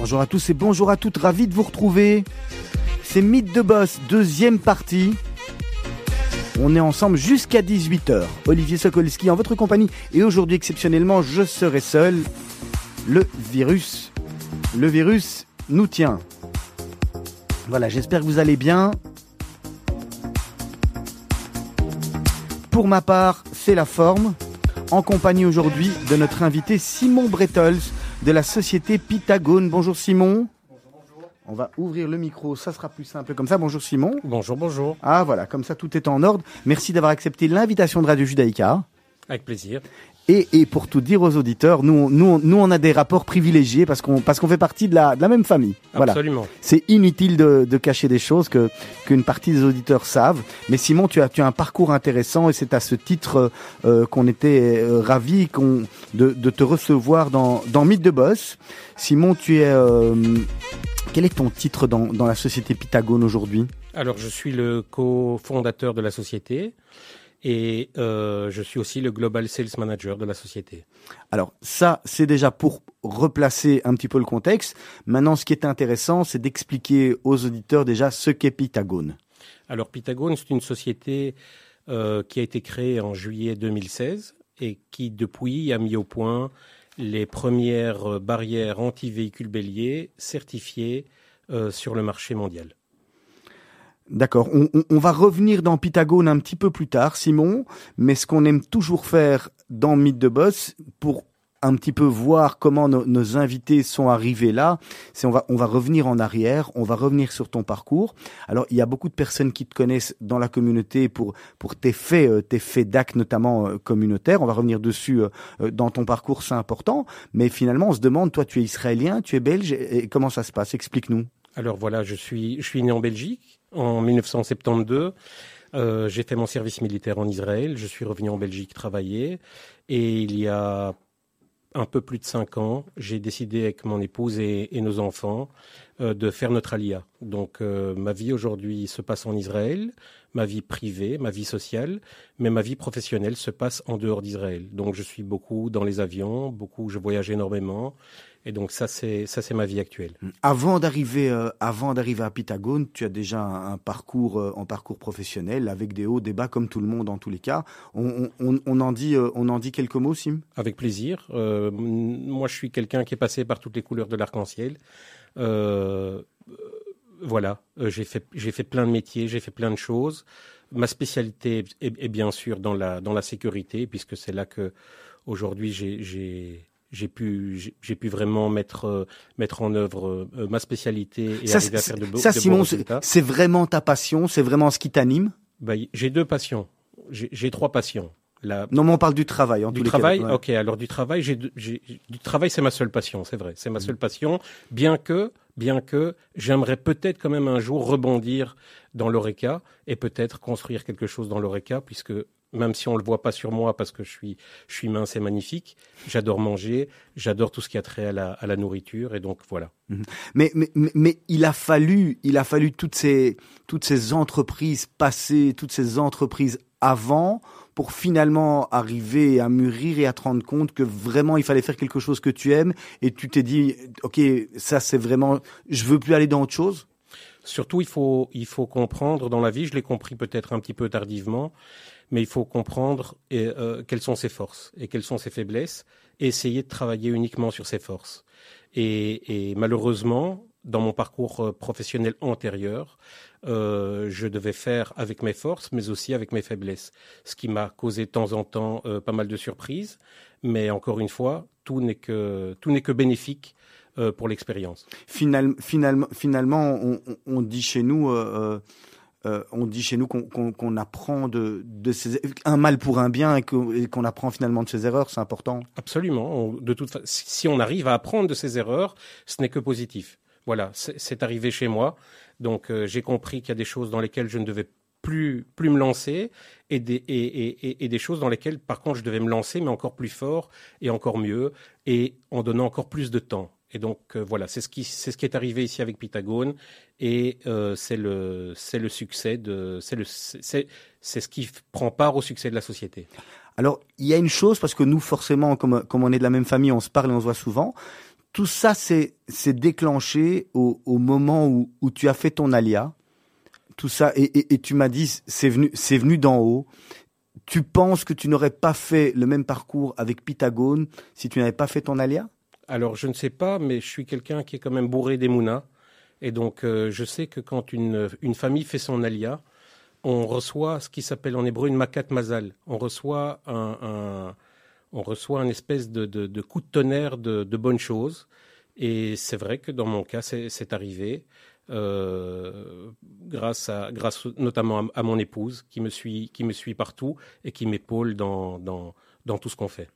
Bonjour à tous et bonjour à toutes, ravi de vous retrouver. C'est Mythe de Boss, deuxième partie. On est ensemble jusqu'à 18h. Olivier Sokolski en votre compagnie et aujourd'hui exceptionnellement je serai seul. Le virus, le virus nous tient. Voilà, j'espère que vous allez bien. Pour ma part, c'est la forme, en compagnie aujourd'hui de notre invité Simon Bretols de la société Pythagone. Bonjour Simon. On va ouvrir le micro, ça sera plus simple comme ça. Bonjour Simon. Bonjour, bonjour. Ah voilà, comme ça tout est en ordre. Merci d'avoir accepté l'invitation de Radio Judaïka. Avec plaisir. Et, et, pour tout dire aux auditeurs, nous, nous, nous on a des rapports privilégiés parce qu'on parce qu'on fait partie de la, de la même famille. Voilà. Absolument. C'est inutile de, de cacher des choses que qu'une partie des auditeurs savent. Mais Simon, tu as tu as un parcours intéressant et c'est à ce titre euh, qu'on était euh, ravis qu'on de, de te recevoir dans dans Mythe de Boss. Simon, tu es euh, quel est ton titre dans dans la société Pythagone aujourd'hui? Alors, je suis le cofondateur de la société et euh, je suis aussi le Global Sales Manager de la société. Alors ça, c'est déjà pour replacer un petit peu le contexte. Maintenant, ce qui est intéressant, c'est d'expliquer aux auditeurs déjà ce qu'est Pythagone. Alors Pythagone, c'est une société euh, qui a été créée en juillet 2016 et qui depuis a mis au point les premières barrières anti-véhicules béliers certifiées euh, sur le marché mondial. D'accord. On, on, on, va revenir dans Pythagone un petit peu plus tard, Simon. Mais ce qu'on aime toujours faire dans Mythe de Boss, pour un petit peu voir comment nos, invités sont arrivés là, c'est on va on va revenir en arrière, on va revenir sur ton parcours. Alors il y a beaucoup de personnes qui te connaissent dans la communauté pour pour tes faits euh, tes faits d'actes notamment euh, communautaires. On va revenir dessus euh, dans ton parcours, c'est important. Mais finalement on se demande, toi tu es israélien, tu es belge, et comment ça se passe? Explique-nous. Alors voilà, je suis je suis né en Belgique en 1972. Euh, j'ai fait mon service militaire en Israël. Je suis revenu en Belgique travailler. Et il y a un peu plus de cinq ans, j'ai décidé avec mon épouse et, nos enfants euh, de faire notre alia. Donc euh, ma vie aujourd'hui se passe en Israël, ma vie privée, ma vie sociale, mais ma vie professionnelle se passe en dehors d'Israël. Donc je suis beaucoup dans les avions, beaucoup, je voyage énormément. Et donc ça c'est ça c'est ma vie actuelle. Avant d'arriver euh, avant d'arriver à Pythagone, tu as déjà un, un parcours euh, en parcours professionnel avec des hauts, des bas comme tout le monde en tous les cas. On, on, on en dit euh, on en dit quelques mots, Sim? Avec plaisir. Euh, moi je suis quelqu'un qui est passé par toutes les couleurs de l'arc-en-ciel. Voilà, j'ai fait j'ai fait plein de métiers, j'ai fait plein de choses. Ma spécialité est, est bien sûr dans la dans la sécurité puisque c'est là que aujourd'hui j'ai j'ai pu j'ai pu vraiment mettre euh, mettre en œuvre euh, ma spécialité et ça, arriver à faire de, beaux ça, de Simon. C'est vraiment ta passion, c'est vraiment ce qui t'anime? Bah, j'ai deux passions. J'ai trois passions. La... Non, mais on parle du travail. En du tous les travail, cas, ouais. ok. Alors du travail, j'ai du travail, c'est ma seule passion, c'est vrai. C'est ma seule passion. Bien que, bien que, j'aimerais peut-être quand même un jour rebondir dans l'oreca et peut-être construire quelque chose dans l'oreca, puisque même si on le voit pas sur moi parce que je suis, je suis mince et magnifique, j'adore manger, j'adore tout ce qui a trait à la, à la nourriture et donc voilà. Mhm. Mais, mais, mais, mais il a fallu, il a fallu toutes ces, toutes ces entreprises passées, toutes ces entreprises avant pour finalement arriver à mûrir et à te rendre compte que vraiment il fallait faire quelque chose que tu aimes et tu t'es dit, ok, ça c'est vraiment, je veux plus aller dans autre chose? Surtout, il faut, il faut comprendre dans la vie, je l'ai compris peut-être un petit peu tardivement, mais il faut comprendre euh, quelles sont ses forces et quelles sont ses faiblesses et essayer de travailler uniquement sur ses forces. Et, et malheureusement, dans mon parcours euh, professionnel antérieur, euh, je devais faire avec mes forces, mais aussi avec mes faiblesses, ce qui m'a causé de temps en temps euh, pas mal de surprises. Mais encore une fois, tout n'est que tout n'est que bénéfique euh, pour l'expérience. Final, finalement, finalement, on, on, dit chez nous. Euh, on dit chez nous qu'on qu qu apprend de, un mal pour un bien et qu'on qu apprend finalement de ses erreurs, c'est important. Absolument. De toute si on arrive à apprendre de ses erreurs, ce n'est que positif. Voilà, c'est arrivé chez moi. Donc euh, j'ai compris qu'il y a des choses dans lesquelles je ne devais plus, plus me lancer et, des choses dans lesquelles, par contre, je devais me lancer, mais encore plus fort et encore mieux et en donnant encore plus de temps. Et donc euh, voilà, c'est ce qui c'est ce qui est arrivé ici avec Pythagone et euh, c'est le c'est le succès de c'est le c'est c'est ce qui prend part au succès de la société. Alors il y a une chose parce que nous forcément comme comme on est de la même famille, on se parle et on se voit souvent tout ça c'est déclenché au, au moment où, où, tu as fait ton alia. Tout ça et, et, et tu m'as dit c'est venu c'est venu d'en haut. Tu penses que tu n'aurais pas fait le même parcours avec Pythagone si tu n'avais pas fait ton alia? Alors je ne sais pas, mais je suis quelqu'un qui est quand même bourré d'émouna. Et donc euh, je sais que quand une, une famille fait son alia, on reçoit ce qui s'appelle en hébreu une makat mazal. On reçoit un, on reçoit espèce de, coup de tonnerre de, bonnes choses. Et c'est vrai que dans mon cas, c'est arrivé. Euh, grâce, à, grâce notamment à, mon épouse qui me suit, qui me suit partout et qui m'épaule dans, dans, dans tout ce qu'on fait.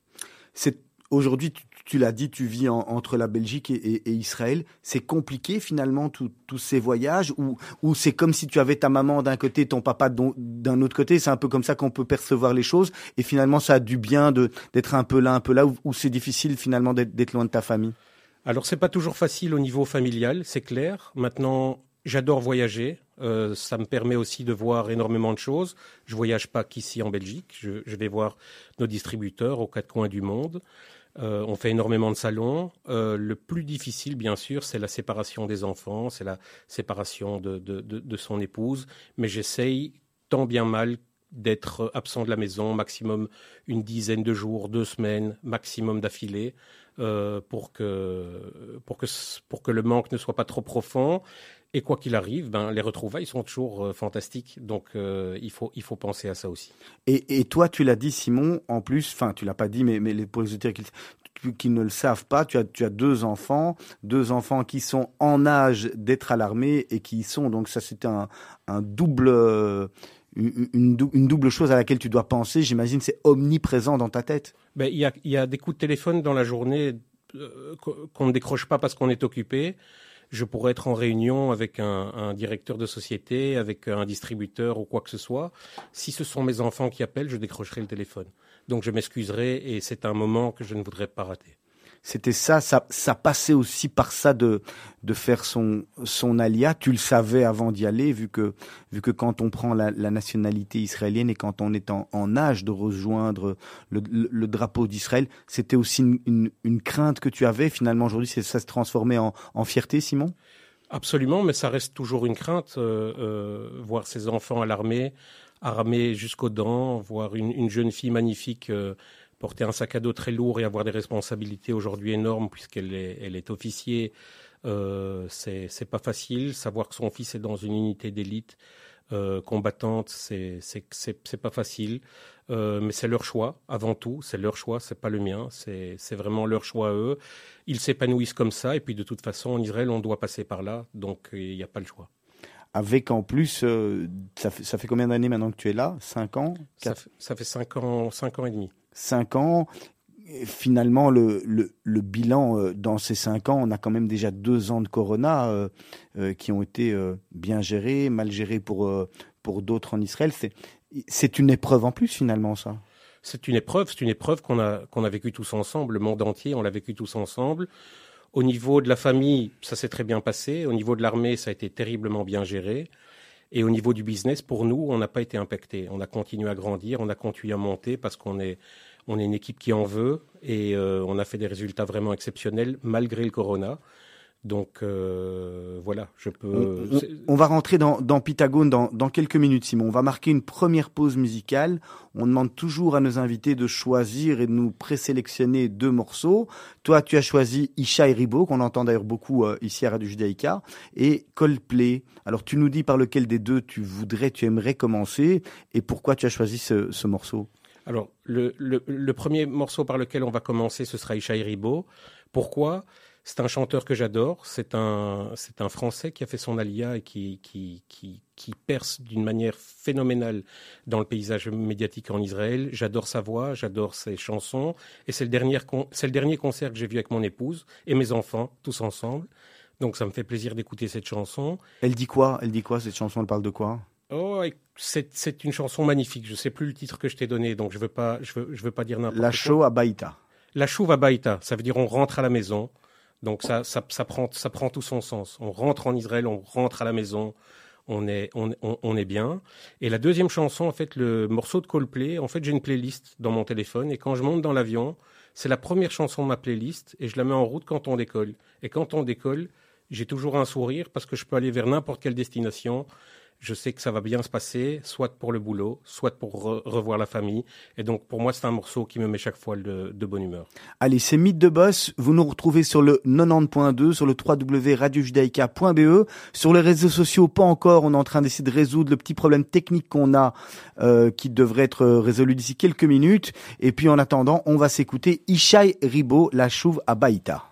Aujourd'hui, tu, tu l'as dit, tu vis en, entre la Belgique et, Israël. C'est compliqué finalement tous ces voyages ou, c'est comme si tu avais ta maman d'un côté, ton papa d'un autre côté. C'est un peu comme ça qu'on peut percevoir les choses. Et finalement, ça a du bien d'être un peu là, un peu là, ou, c'est difficile finalement d'être loin de ta famille? Alors c'est pas toujours facile au niveau familial, c'est clair. Maintenant, j'adore voyager. Euh, ça me permet aussi de voir énormément de choses. Je voyage pas qu'ici en Belgique. Je, vais voir nos distributeurs aux quatre coins du monde. Euh, on fait énormément de salons. Euh, le plus difficile, bien sûr, c'est la séparation des enfants, c'est la séparation de, de, son épouse. Mais j'essaye tant bien mal d'être absent de la maison, maximum une dizaine de jours, deux semaines, maximum d'affilée, euh, pour, que, pour, que, pour que le manque ne soit pas trop profond. Et quoi qu'il arrive, ben, les retrouvailles sont toujours euh, fantastiques. Donc, euh, il, faut, il faut penser à ça aussi. Et, et toi, tu l'as dit, Simon, en plus, enfin, tu l'as pas dit, mais, mais les, pour les auditeurs qui, qui, ne le savent pas, tu as, tu as deux enfants, deux enfants qui sont en âge d'être à l'armée et qui y sont. Donc, ça, c'est un, un double. Une, une, une, double chose à laquelle tu dois penser, j'imagine, c'est omniprésent dans ta tête. Ben, il, y a, il y a des coups de téléphone dans la journée euh, qu'on ne décroche pas parce qu'on est occupé je pourrais être en réunion avec un, un, directeur de société, avec un distributeur ou quoi que ce soit. Si ce sont mes enfants qui appellent, je décrocherai le téléphone. Donc je m'excuserai et c'est un moment que je ne voudrais pas rater c'était ça, ça, ça passait aussi par ça de, de faire son, son alia. Tu le savais avant d'y aller, vu que, vu que quand on prend la, la nationalité israélienne et quand on est en, en âge de rejoindre le, le, le drapeau d'Israël, c'était aussi une, une, crainte que tu avais. Finalement, aujourd'hui, ça se transformait en, en fierté, Simon? Absolument, mais ça reste toujours une crainte, euh, euh, voir ses enfants à l'armée, armés jusqu'aux dents, voir une, une, jeune fille magnifique. Euh, porter un sac à dos très lourd et avoir des responsabilités aujourd'hui énormes puisqu'elle est, elle est officier, euh, c'est pas facile. Savoir que son fils est dans une unité d'élite euh, combattante, c'est pas facile. Euh, mais c'est leur choix avant tout. C'est leur choix, c'est pas le mien. C'est vraiment leur choix à eux. Ils s'épanouissent comme ça et puis de toute façon en Israël on doit passer par là, donc il n'y a pas le choix avec en plus, euh, ça, fait, ça fait combien d'années maintenant que tu es là? Cinq ans? Ça fait, ça fait cinq ans, cinq ans et demi cinq ans. finalement, le, le, bilan euh, dans ces cinq ans, on a quand même déjà deux ans de Corona euh, euh, qui ont été bien gérés, mal gérés pour, pour d'autres en Israël. C'est une épreuve en plus, finalement, ça. C'est une épreuve, c'est une épreuve qu'on a, qu'on a vécue tous ensemble, le monde entier, on l'a vécu tous ensemble. Au niveau de la famille, ça s'est très bien passé. Au niveau de l'armée, ça a été terriblement bien géré. Et au niveau du business, pour nous, on n'a pas été impacté. On a continué à grandir, on a continué à monter parce qu'on est, on est une équipe qui en veut et euh, on a fait des résultats vraiment exceptionnels malgré le corona. Donc euh, voilà, je peux. On, on, on va rentrer dans, dans Pythagone dans, dans, quelques minutes, Simon. On va marquer une première pause musicale. On demande toujours à nos invités de choisir et de nous présélectionner deux morceaux. Toi, tu as choisi Isha et Ribo, qu'on entend d'ailleurs beaucoup euh, ici à Radio Judaïka, et Coldplay. Alors, tu nous dis par lequel des deux tu voudrais, tu aimerais commencer, et pourquoi tu as choisi ce, ce morceau? Alors, le, premier morceau par lequel on va commencer, ce sera Isha et Ribo. Pourquoi? C'est un chanteur que j'adore. C'est un, c'est un Français qui a fait son alia et qui, qui, qui, qui perce d'une manière phénoménale dans le paysage médiatique en Israël. J'adore sa voix, j'adore ses chansons. Et c'est le dernier, c'est le dernier concert que j'ai vu avec mon épouse et mes enfants, tous ensemble. Donc ça me fait plaisir d'écouter cette chanson. Elle dit quoi? Elle dit quoi cette chanson? Elle parle de quoi? Oh, c'est une chanson magnifique. Je sais plus le titre que je t'ai donné, donc je veux pas, je veux, je veux pas dire n'importe quoi. La chou à Baïta. La chou à Baïta, ça veut dire on rentre à la maison. Donc ça, ça, ça, prend, ça prend tout son sens. On rentre en Israël, on rentre à la maison, on est, on, on, on est bien. Et la deuxième chanson, en fait, le morceau de Coldplay, en fait, j'ai une playlist dans mon téléphone et quand je monte dans l'avion, C'est la première chanson de ma playlist et je la mets en route quand on décolle. Et quand on décolle, j'ai toujours un sourire parce que je peux aller vers n'importe quelle destination je sais que ça va bien se passer, soit pour le boulot, soit pour revoir la famille. Et donc, pour moi, c'est un morceau qui me met chaque fois de, de bonne humeur. Allez, c'est Mythe de Boss. Vous nous retrouvez sur le 90.2, sur le www.radiojudaïka.be. Sur les réseaux sociaux, pas encore. On est en train d'essayer de résoudre le petit problème technique qu'on a, euh, qui devrait être résolu d'ici quelques minutes. Et puis, en attendant, on va s'écouter Ishaï Ribo, la chouve à Baïta.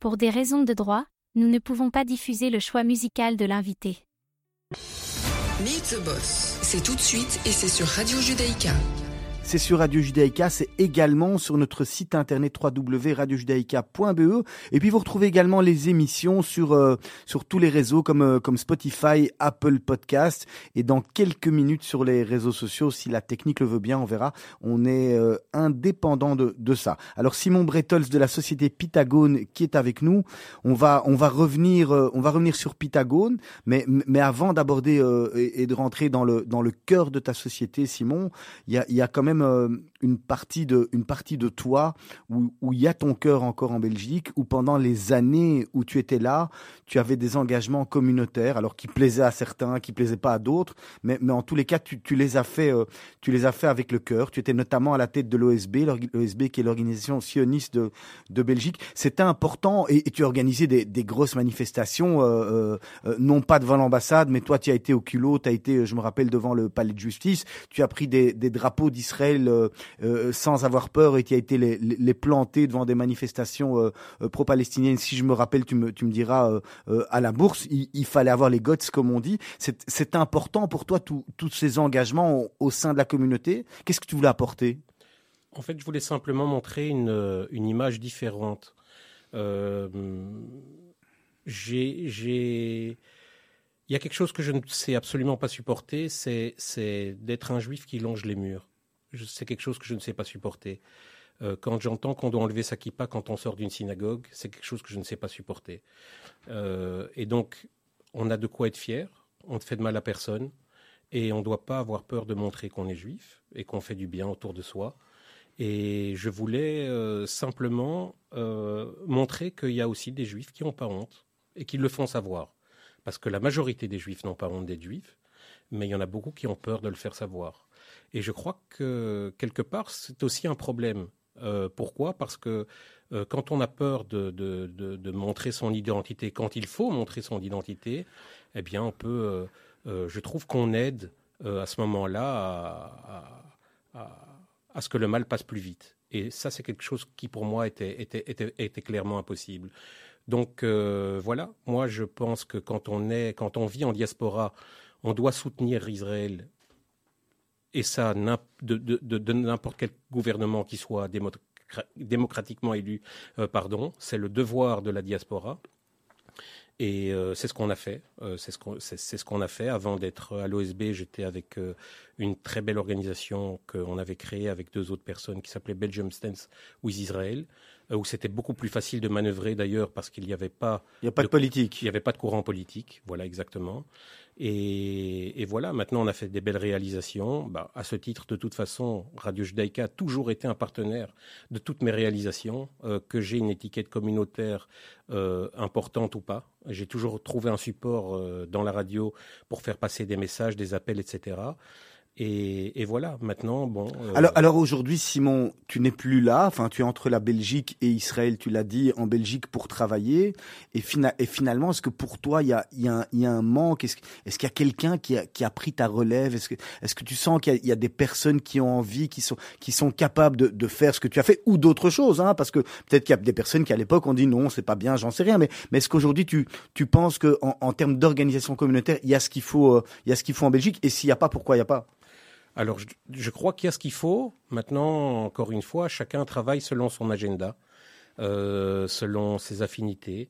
Pour des raisons de droit, nous ne pouvons pas diffuser le choix musical de l'invité. Meet the Boss. C'est tout de suite et c'est sur Radio Judaïka. C'est sur Radio Judaïka, c'est également sur notre site internet www.radiojudaïka.be. Et puis vous retrouvez également les émissions sur euh, sur tous les réseaux comme euh, comme Spotify, Apple Podcast et dans quelques minutes sur les réseaux sociaux si la technique le veut bien, on verra. On est euh, indépendant de, de ça. Alors Simon Bretols de la société Pythagone qui est avec nous, on va on va revenir on va revenir sur Pythagone, mais mais avant d'aborder et, et, de rentrer dans le dans le cœur de ta société Simon, il y a il y a quand même euh, une partie de, une partie de toi où, où il y a ton cœur encore en Belgique, où pendant les années où tu étais là, tu avais des engagements communautaires, alors qui plaisaient à certains, qui plaisaient pas à d'autres, mais, mais en tous les cas, tu, tu les as fait, euh, tu les as fait avec le cœur. Tu étais notamment à la tête de l'OSB, l'OSB qui est l'organisation sioniste de, de Belgique. C'était important et, tu as organisé des, des grosses manifestations, euh, non pas devant l'ambassade, mais toi, tu as été au culot, tu as été, je me rappelle, devant le palais de justice, tu as pris des, des drapeaux d'Israël euh, euh, sans avoir peur et qui a été les, les planter devant des manifestations euh, pro-palestiniennes. Si je me rappelle, tu me, tu me diras à la bourse, il, fallait avoir les guts, comme on dit. C'est important pour toi tous ces engagements au, sein de la communauté. Qu'est-ce que tu voulais apporter? En fait, je voulais simplement montrer une, une image différente. j'ai il y a quelque chose que je ne sais absolument pas supporter, c'est d'être un juif qui longe les murs c'est quelque chose que je ne sais pas supporter. Euh, quand j'entends qu'on doit enlever sa kippa quand on sort d'une synagogue, c'est quelque chose que je ne sais pas supporter. Euh, et donc, on a de quoi être fier, on ne fait de mal à personne, et on ne doit pas avoir peur de montrer qu'on est juif et qu'on fait du bien autour de soi. Et je voulais euh, simplement montrer qu'il y a aussi des juifs qui n'ont pas honte et qui le font savoir. Parce que la majorité des juifs n'ont pas honte d'être juifs, mais il y en a beaucoup qui ont peur de le faire savoir. Et je crois que quelque part, c'est aussi un problème. Euh, pourquoi? Parce que euh, quand on a peur de, montrer son identité, quand il faut montrer son identité, eh bien, on peut. Euh, je trouve qu'on aide à ce moment-là à, ce que le mal passe plus vite. Et ça, c'est quelque chose qui, pour moi, était, était clairement impossible. Donc voilà, moi, je pense que quand on est, quand on vit en diaspora, on doit soutenir Israël et ça de, n'importe quel gouvernement qui soit démocratiquement élu, euh, pardon, c'est le devoir de la diaspora. Et euh, c'est ce qu'on a fait. Euh, c'est ce qu'on a fait. Avant d'être à l'OSB, j'étais avec une très belle organisation qu'on avait créée avec deux autres personnes qui s'appelait Belgium Stance with Israel, où c'était beaucoup plus facile de manœuvrer d'ailleurs parce qu'il n'y avait pas. Il n'y a pas de, politique. Il n'y avait pas de courant politique. Voilà exactement. Et, voilà, maintenant on a fait des belles réalisations. Bah, à ce titre, de toute façon, Radio Judaïka a toujours été un partenaire de toutes mes réalisations, euh, que j'ai une étiquette communautaire euh, importante ou pas. J'ai toujours trouvé un support euh, dans la radio pour faire passer des messages, des appels, etc. Et, voilà, maintenant, bon. Euh, alors, alors aujourd'hui, Simon, tu n'es plus là. Enfin, tu es entre la Belgique et Israël. Tu l'as dit, en Belgique pour travailler. Et, et finalement, est-ce que pour toi, il y a, y, a y a, un manque? Est-ce est qu'il y a quelqu'un qui a, qui a pris ta relève? Est-ce que, est-ce que tu sens qu'il y, y, a des personnes qui ont envie, qui sont, qui sont capables de, de faire ce que tu as fait ou d'autres choses hein? Parce que peut-être qu'il y a des personnes qui à l'époque ont dit non, c'est pas bien, j'en sais rien. Mais, mais est-ce qu'aujourd'hui, tu, tu penses que en, en termes d'organisation communautaire, il y a ce qu'il faut, euh, il y a ce qu'il faut en Belgique? Et s'il n'y a pas, pourquoi il n'y a pas? Alors, je, crois qu'il y a ce qu'il faut. Maintenant, encore une fois, chacun travaille selon son agenda, euh, selon ses affinités.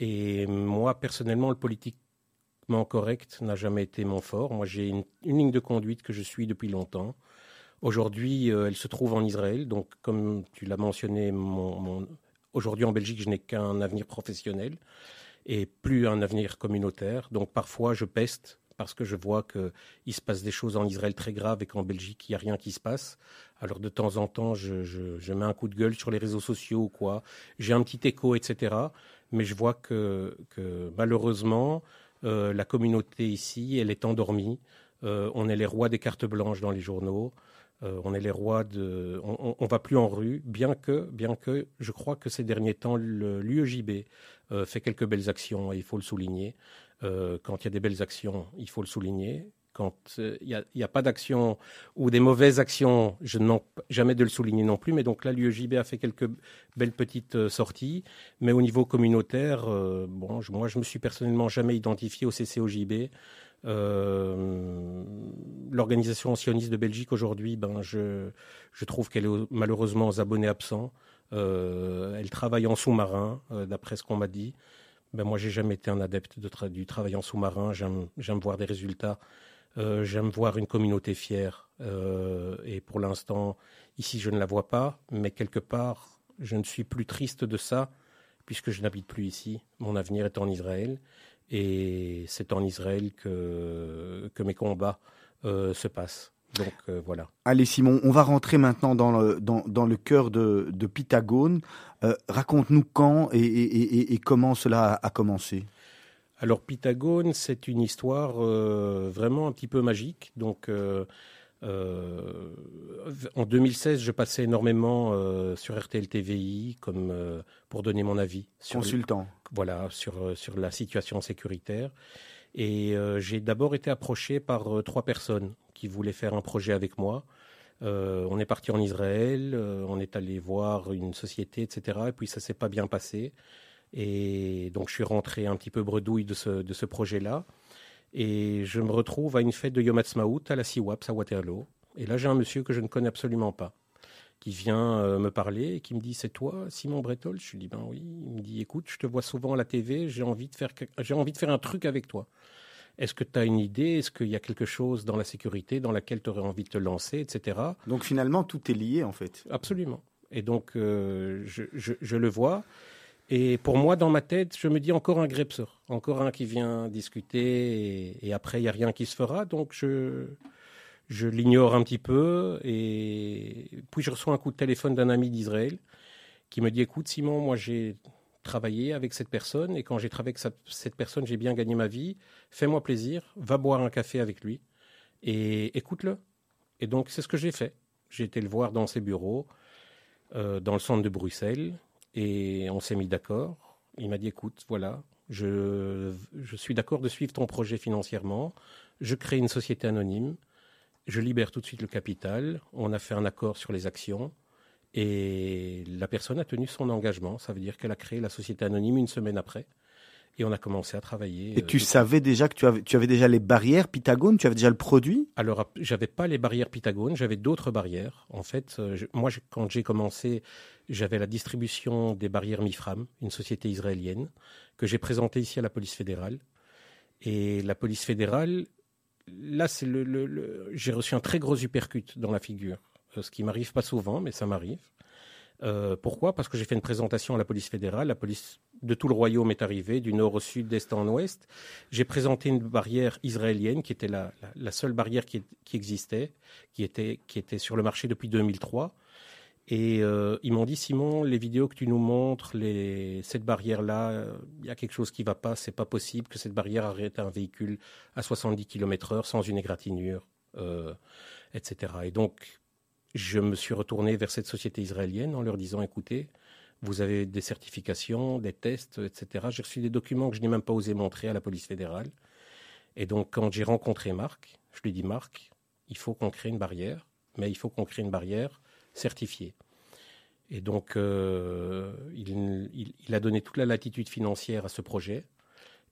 Et moi, personnellement, le politiquement correct n'a jamais été mon fort. Moi, j'ai une, ligne de conduite que je suis depuis longtemps. Aujourd'hui, euh, elle se trouve en Israël. Donc, comme tu l'as mentionné, aujourd'hui en Belgique, je n'ai qu'un avenir professionnel et plus un avenir communautaire. Donc, parfois, je peste parce que je vois qu'il se passe des choses en Israël très graves et qu'en Belgique, il n'y a rien qui se passe. Alors de temps en temps, je, mets un coup de gueule sur les réseaux sociaux ou quoi. J'ai un petit écho, etc. Mais je vois que, malheureusement, euh, la communauté ici, elle est endormie. Euh, on est les rois des cartes blanches dans les journaux. Euh, on est les rois de. On, on, va plus en rue, bien que, bien que, je crois que ces derniers temps, l'UEJB fait quelques belles actions et il faut le souligner. Quand il y a des belles actions, il faut le souligner quand il n'y a, pas d'action ou des mauvaises actions, je n'en jamais de le souligner non plus. Mais donc là, l'UEJB a fait quelques belles petites sorties. Mais au niveau communautaire, bon, moi, je me suis personnellement jamais identifié au CCOJB. Euh, l'organisation sioniste de Belgique aujourd'hui, ben, je, je trouve qu'elle est malheureusement aux abonnés absents. Euh, elle travaille en sous-marin, euh, d'après ce qu'on m'a dit. Ben, moi, j'ai jamais été un adepte de du travail en sous-marin. J'aime voir des résultats. J'aime voir une communauté fière. et pour l'instant, ici, je ne la vois pas. Mais quelque part, je ne suis plus triste de ça, puisque je n'habite plus ici. Mon avenir est en Israël. Et c'est en Israël que, que mes combats euh, se passent. Donc euh, voilà. Allez Simon, on va rentrer maintenant dans le, dans, dans le cœur de, de Pythagone. Euh, raconte-nous quand et, et, et, comment cela a commencé. Alors Pythagone, c'est une histoire vraiment un petit peu magique. Donc euh, en 2016, je passais énormément euh, sur RTL TVI comme euh, pour donner mon avis. Sur Consultant. voilà, sur, sur la situation sécuritaire. Et j'ai d'abord été approché par trois personnes qui voulaient faire un projet avec moi. on est parti en Israël, on est allé voir une société, etc. Et puis ça s'est pas bien passé. Et donc je suis rentré un petit peu bredouille de ce, de ce projet-là. Et je me retrouve à une fête de Yom Ha'atzmaut à la Siwaps à Waterloo. Et là, j'ai un monsieur que je ne connais absolument pas qui vient euh, me parler et qui me dit c'est toi Simon Bretol je lui dis ben oui il me dit écoute je te vois souvent à la TV j'ai envie de faire j'ai envie de faire un truc avec toi est-ce que tu as une idée? Est-ce qu'il y a quelque chose dans la sécurité dans laquelle tu aurais envie de te lancer etc donc finalement tout est lié en fait absolument et donc euh, je, je, je, le vois et pour moi, dans ma tête, je me dis encore un grepsor, encore un qui vient discuter, et, après, il n'y a rien qui se fera. Donc, je, je l'ignore un petit peu. Et puis, je reçois un coup de téléphone d'un ami d'Israël qui me dit Écoute, Simon, moi, j'ai travaillé avec cette personne, et quand j'ai travaillé avec cette personne, j'ai bien gagné ma vie. Fais-moi plaisir, va boire un café avec lui, et écoute-le. Et donc, c'est ce que j'ai fait. J'ai été le voir dans ses bureaux, euh, dans le centre de Bruxelles. Et on s'est mis d'accord. Il m'a dit, écoute, voilà, je, je suis d'accord de suivre ton projet financièrement. Je crée une société anonyme. Je libère tout de suite le capital. On a fait un accord sur les actions. Et la personne a tenu son engagement. Ça veut dire qu'elle a créé la société anonyme une semaine après. Et on a commencé à travailler. Et tu euh, savais déjà que tu avais, tu avais déjà les barrières Pythagone Tu avais déjà le produit? Alors, j'avais pas les barrières Pythagone, j'avais d'autres barrières. En fait, euh, moi, quand j'ai commencé, j'avais la distribution des barrières Mifram, une société israélienne, que j'ai présentée ici à la police fédérale. Et la police fédérale, là, c'est le, le, j'ai reçu un très gros uppercut dans la figure. Euh, ce qui m'arrive pas souvent, mais ça m'arrive. Euh, pourquoi? Parce que j'ai fait une présentation à la police fédérale. La police de tout le royaume est arrivée, du nord au sud, d'est en ouest. J'ai présenté une barrière israélienne qui était la, seule barrière qui, existait, qui était, sur le marché depuis 2003. Et euh, ils m'ont dit Simon, les vidéos que tu nous montres, cette barrière-là, il y a quelque chose qui ne va pas. C'est pas possible que cette barrière arrête un véhicule à 70 km/h sans une égratignure, etc. Et donc je me suis retourné vers cette société israélienne en leur disant écoutez, vous avez des certifications, des tests, etc. J'ai reçu des documents que je n'ai même pas osé montrer à la police fédérale. Et donc, quand j'ai rencontré Marc, je lui ai dit Marc, il faut qu'on crée une barrière, mais il faut qu'on crée une barrière certifiée. Et donc, euh, il, a donné toute la latitude financière à ce projet.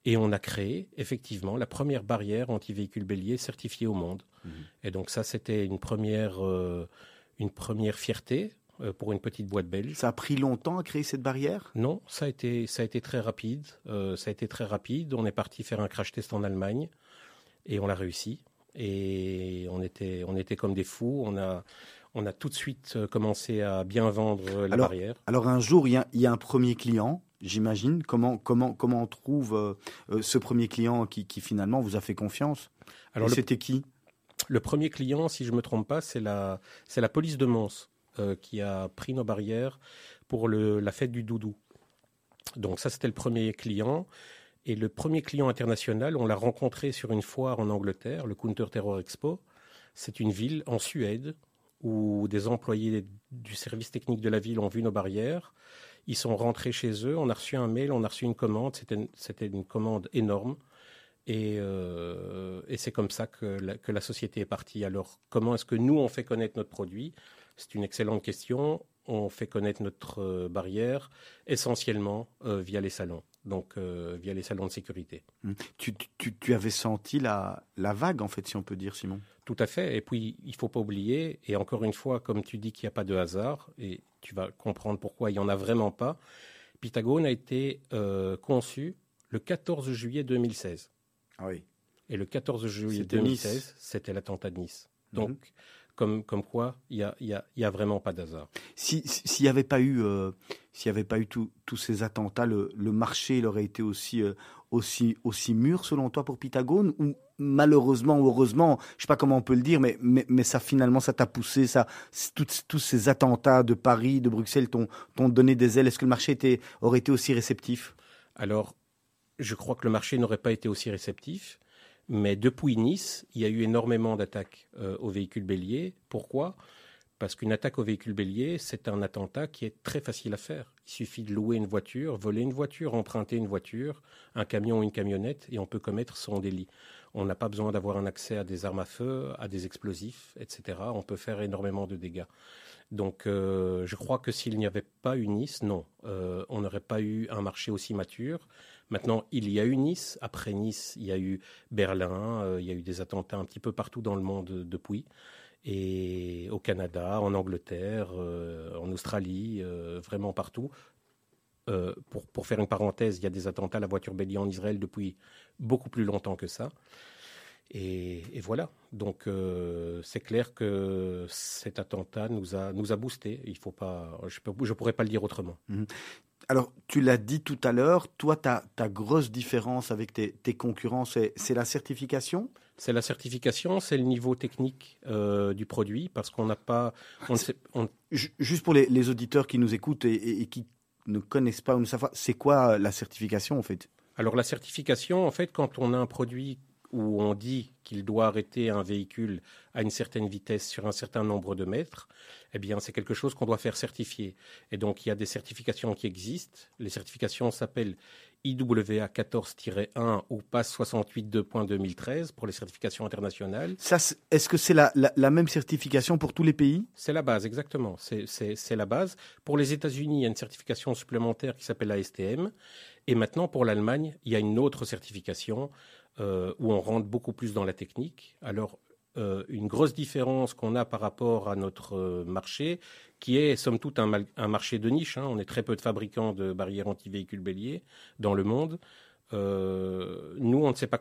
Et on a créé effectivement la première barrière anti-véhicule bélier certifiée au monde. Mmh. Et donc ça, c'était une première, euh, une première fierté euh, pour une petite boîte belge. Ça a pris longtemps à créer cette barrière? Non, ça a été, ça a été très rapide. Euh, ça a été très rapide. On est parti faire un crash test en Allemagne et on l'a réussi. Et on était, on était comme des fous. On a, on a tout de suite commencé à bien vendre la barrière. Alors un jour, il y, a, il y a un premier client j'imagine. Comment, comment, comment on trouve ce premier client qui, qui, finalement vous a fait confiance? Alors, c'était qui? Le premier client, si je ne me trompe pas, c'est la, la police de Mons qui a pris nos barrières pour la fête du doudou. Donc ça, c'était le premier client. Et le premier client international, on l'a rencontré sur une foire en Angleterre, le Counter Terror Expo. C'est une ville en Suède où des employés du service technique de la ville ont vu nos barrières. Ils sont rentrés chez eux, on a reçu un mail, on a reçu une commande. C'était une commande énorme. Et, euh, et c'est comme ça que la, que la, société est partie. Alors, comment est-ce que nous, on fait connaître notre produit? C'est une excellente question. On fait connaître notre euh, barrière essentiellement euh, via les salons donc euh, via les salons de sécurité. Mmh. Tu, tu, tu, avais senti la, la vague, en fait, si on peut dire, Simon? Tout à fait. Et puis, il ne faut pas oublier, et encore une fois, comme tu dis qu'il n'y a pas de hasard, et tu vas comprendre pourquoi il n'y en a vraiment pas, Pythagone a été conçu le 14 juillet 2016. Ah oui. Et le 14 juillet 2016, c'était l'attentat de Nice. Mmh. Donc, comme, comme quoi il n'y a, y a, y a, vraiment pas d'hasard. S'il n'y avait pas eu, euh, y avait pas eu tous ces attentats, le, le, marché il aurait été aussi, euh, aussi, aussi mûr selon toi pour Pythagone ou malheureusement ou heureusement, je sais pas comment on peut le dire, mais, mais, mais ça finalement ça t'a poussé, ça, tous ces attentats de Paris, de Bruxelles t'ont donné des ailes. Est-ce que le marché était, aurait été aussi réceptif? Alors, je crois que le marché n'aurait pas été aussi réceptif. Mais depuis Nice, il y a eu énormément d'attaques euh, aux véhicules béliers. Pourquoi? Parce qu'une attaque au véhicule bélier, c'est un attentat qui est très facile à faire. Il suffit de louer une voiture, voler une voiture, emprunter une voiture, un camion ou une camionnette, et on peut commettre son délit. On n'a pas besoin d'avoir un accès à des armes à feu, à des explosifs, etc. On peut faire énormément de dégâts. Donc euh, je crois que s'il n'y avait pas eu Nice, non, euh, on n'aurait pas eu un marché aussi mature. Maintenant, il y a eu Nice. Après Nice, il y a eu Berlin. Euh, il y a eu des attentats un petit peu partout dans le monde depuis. Et au Canada, en Angleterre, euh, en Australie, euh, vraiment partout. Pour, pour, faire une parenthèse, il y a des attentats à la voiture bélier en Israël depuis beaucoup plus longtemps que ça. Et, voilà. Donc c'est clair que cet attentat nous a nous a boosté. Il faut pas. Je ne pourrais pas le dire autrement. Mmh. Alors, tu l'as dit tout à l'heure, toi, ta, ta grosse différence avec tes, concurrents, c'est la certification? C'est la certification, c'est le niveau technique euh, du produit, parce qu'on n'a pas... Juste pour les, auditeurs qui nous écoutent et, qui ne connaissent pas ou ne savent pas, c'est quoi la certification en fait? Alors la certification, en fait, quand on a un produit où on dit qu'il doit arrêter un véhicule à une certaine vitesse sur un certain nombre de mètres, eh bien, c'est quelque chose qu'on doit faire certifier. Et donc, il y a des certifications qui existent. Les certifications s'appellent IWA 14-1 ou PAS 68.2.2013 pour les certifications internationales. Ça, est-ce que c'est la, la, même certification pour tous les pays? C'est la base, exactement. C'est la base. Pour les États-Unis, il y a une certification supplémentaire qui s'appelle la STM. Et maintenant, pour l'Allemagne, il y a une autre certification euh, où on rentre beaucoup plus dans la technique. Alors, euh, une grosse différence qu'on a par rapport à notre euh, marché, qui est somme toute un, marché de niche. Hein. On est très peu de fabricants de barrières anti-véhicules béliers dans le monde. nous, on ne s'est pas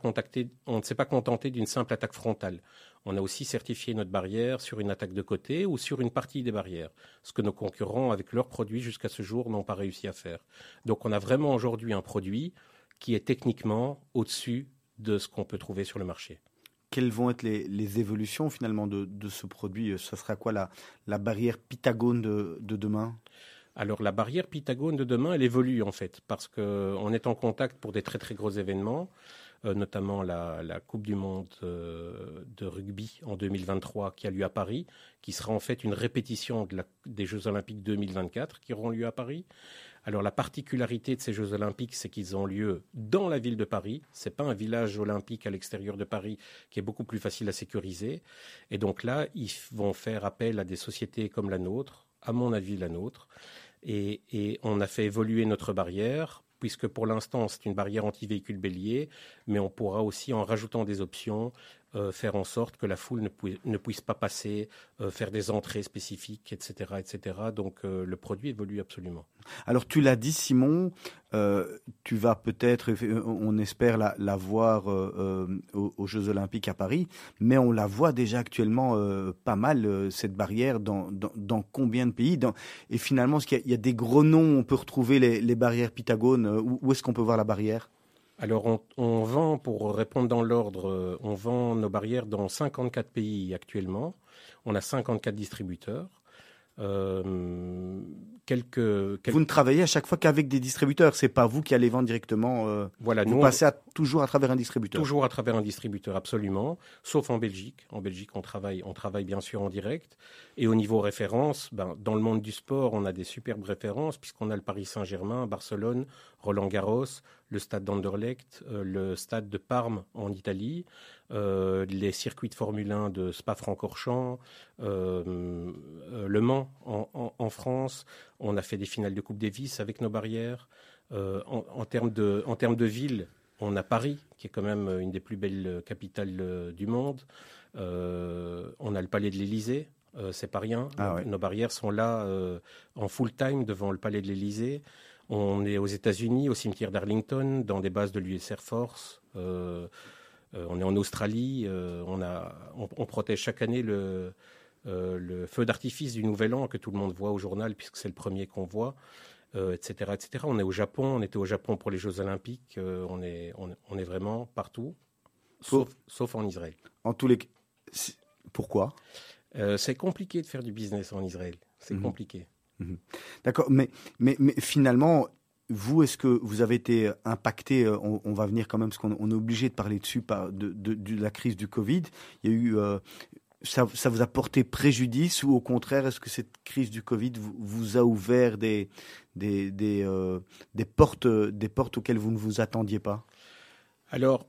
contenté d'une simple attaque frontale. On a aussi certifié notre barrière sur une attaque de côté ou sur une partie des barrières, ce que nos concurrents, avec leurs produits jusqu'à ce jour, n'ont pas réussi à faire. Donc, on a vraiment aujourd'hui un produit qui est techniquement au-dessus de ce qu'on peut trouver sur le marché. Quelles vont être les, évolutions finalement de, ce produit? Ce sera quoi la, la barrière Pythagone de, demain? Alors la barrière Pythagone de demain, elle évolue en fait, parce qu'on est en contact pour des très très gros événements, euh, notamment la, Coupe du Monde euh, de rugby en 2023 qui a lieu à Paris, qui sera en fait une répétition des Jeux Olympiques 2024 qui auront lieu à Paris. Alors la particularité de ces Jeux olympiques, c'est qu'ils ont lieu dans la ville de Paris. C'est pas un village olympique à l'extérieur de Paris qui est beaucoup plus facile à sécuriser. Et donc là, ils vont faire appel à des sociétés comme la nôtre, à mon avis la nôtre. Et, on a fait évoluer notre barrière puisque pour l'instant c'est une barrière anti-véhicule bélier, mais on pourra aussi, en rajoutant des options, euh, faire en sorte que la foule ne, puisse pas passer, euh, faire des entrées spécifiques, etc. etc. Donc euh, le produit évolue absolument. Alors tu l'as dit Simon, tu vas peut-être, on espère la, voir aux, Jeux Olympiques à Paris, mais on la voit déjà actuellement pas mal, cette barrière, dans, combien de pays? Et finalement, qu'il y, a des gros noms, on peut retrouver les, barrières Pythagone, où, où est-ce qu'on peut voir la barrière? Alors, on, vend, pour répondre dans l'ordre, euh, on vend nos barrières dans 54 pays actuellement. On a 54 distributeurs. Euh, quelques, Vous ne travaillez à chaque fois qu'avec des distributeurs, c'est pas vous qui allez vendre directement. Euh, voilà, vous passez toujours à travers un distributeur. Toujours à travers un distributeur, absolument. Sauf en Belgique. En Belgique, on travaille, on travaille bien sûr en direct. Et au niveau référence, ben, dans le monde du sport, on a des superbes références puisqu'on a le Paris Saint-Germain, Barcelone, Roland Garros, le stade d'Anderlecht, euh, le stade de Parme en Italie, euh, les circuits de Formule 1 de Spa-Francorchamps, euh, Le Mans en, France. On a fait des finales de Coupe Davis avec nos barrières. En, termes de, en termes de ville, on a Paris, qui est quand même une des plus belles capitales du monde. on a le Palais de l'Élysée, c'est pas rien. Ah nos barrières sont là en full time devant le Palais de l'Élysée. On est aux États-Unis, au cimetière d'Arlington, dans des bases de l'US Air Force. Euh, euh, on est en Australie. Euh, on, a, on, protège chaque année le, le feu d'artifice du Nouvel An que tout le monde voit au journal, puisque c'est le premier qu'on voit, etc., etc. On est au Japon. On était au Japon pour les Jeux Olympiques. on, est, on, est vraiment partout, sauf, sauf en Israël. En tous les pourquoi? C'est compliqué de faire du business en Israël. C'est mhm. compliqué. Mhm. D'accord, mais, mais, mais finalement, vous, est-ce que vous avez été impacté euh, on, va venir quand même, parce qu'on est obligé de parler dessus par, de, la crise du Covid. Il y a eu, euh, ça, vous a porté préjudice ou au contraire, est-ce que cette crise du Covid vous, a ouvert des, des, euh, des, portes, des portes auxquelles vous ne vous attendiez pas? Alors,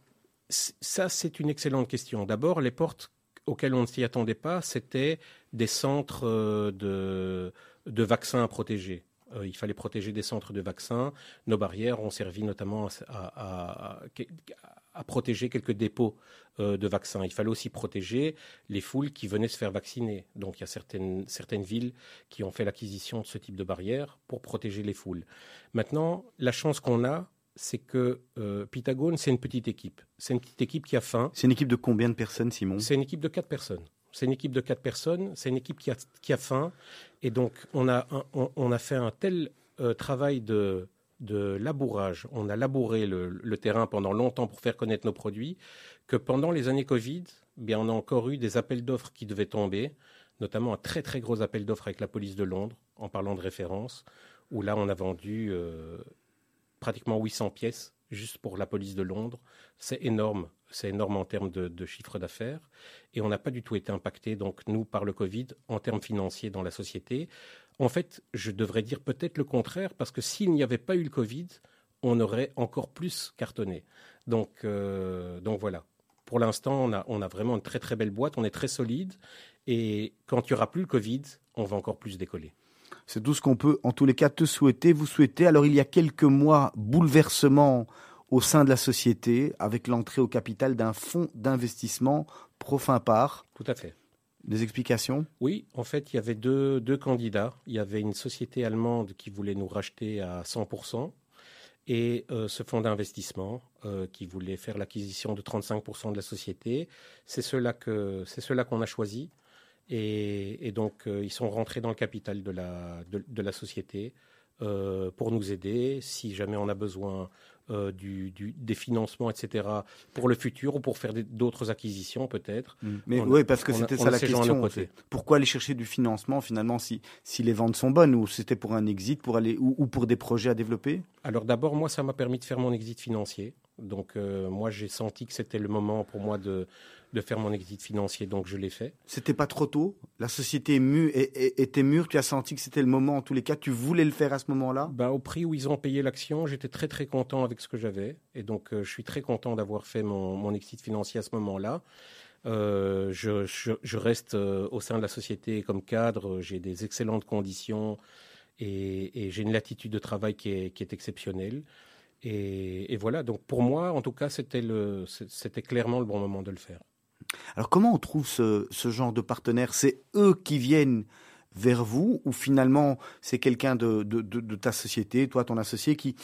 ça, c'est une excellente question. D'abord, les portes auxquelles on ne s'y attendait pas, c'était des centres de de vaccins à protéger. Euh, il fallait protéger des centres de vaccins. Nos barrières ont servi notamment à, protéger quelques dépôts euh, de vaccins. Il fallait aussi protéger les foules qui venaient se faire vacciner. Donc il y a certaines, certaines villes qui ont fait l'acquisition de ce type de barrières pour protéger les foules. Maintenant, la chance qu'on a, c'est que euh, Pythagone, c'est une petite équipe. C'est une petite équipe qui a faim. C'est une équipe de combien de personnes, Simon? C'est une équipe de quatre personnes. C'est une équipe de quatre personnes, c'est une équipe qui a, faim. Et donc, on a, on, a fait un tel euh, travail de, de labourage, on a labouré le, terrain pendant longtemps pour faire connaître nos produits, que pendant les années Covid, bien, on a encore eu des appels d'offres qui devaient tomber, notamment un très très gros appel d'offres avec la police de Londres, en parlant de référence, où là, on a vendu euh, pratiquement 800 pièces juste pour la police de Londres. C'est énorme, c'est énorme en termes de, chiffre d'affaires. Et on n'a pas du tout été impacté, donc nous, par le Covid, en termes financiers dans la société. En fait, je devrais dire peut-être le contraire, parce que s'il n'y avait pas eu le Covid, on aurait encore plus cartonné. Donc, euh, voilà. Pour l'instant, on a, on a vraiment une très très belle boîte, on est très solide. Et quand il n'y aura plus le Covid, on va encore plus décoller. C'est tout ce qu'on peut, en tous les cas, te souhaiter, vous souhaiter. Alors, il y a quelques mois, bouleversement au sein de la société avec l'entrée au capital d'un fonds d'investissement Profin Par. Tout à fait. Des explications? Oui, en fait, il y avait deux, deux, candidats. Il y avait une société allemande qui voulait nous racheter à 100% et euh, ce fonds d'investissement euh, qui voulait faire l'acquisition de 35% de la société. C'est cela que c'est cela qu'on a choisi. Et, donc, euh, ils sont rentrés dans le capital de la, de, la société euh, pour nous aider si jamais on a besoin euh, du, des financements, etc., pour le futur ou pour faire d'autres acquisitions peut-être. Mm. Mais oui, parce que c'était ça la question. Pourquoi aller chercher du financement finalement si, si les ventes sont bonnes ou c'était pour un exit pour aller, ou, ou pour des projets à développer? Alors d'abord, moi, ça m'a permis de faire mon exit financier. Donc moi, j'ai senti que c'était le moment pour moi de de faire mon exit financier, donc je l'ai fait. C'était pas trop tôt? La société mu était mûre, tu as senti que c'était le moment, en tous les cas, tu voulais le faire à ce moment-là? Bah, Au prix où ils ont payé l'action, j'étais très très content avec ce que j'avais, et donc euh, je suis très content d'avoir fait mon, exit financier à ce moment-là. Euh, je, reste euh, au sein de la société comme cadre, j'ai des excellentes conditions et, j'ai une latitude de travail qui est, exceptionnelle. Et, et, voilà, donc pour moi, en tout cas, c'était clairement le bon moment de le faire. Alors comment on trouve ce, genre de partenaire? C'est eux qui viennent vers vous ou finalement c'est quelqu'un de, ta société, toi ton associé qui,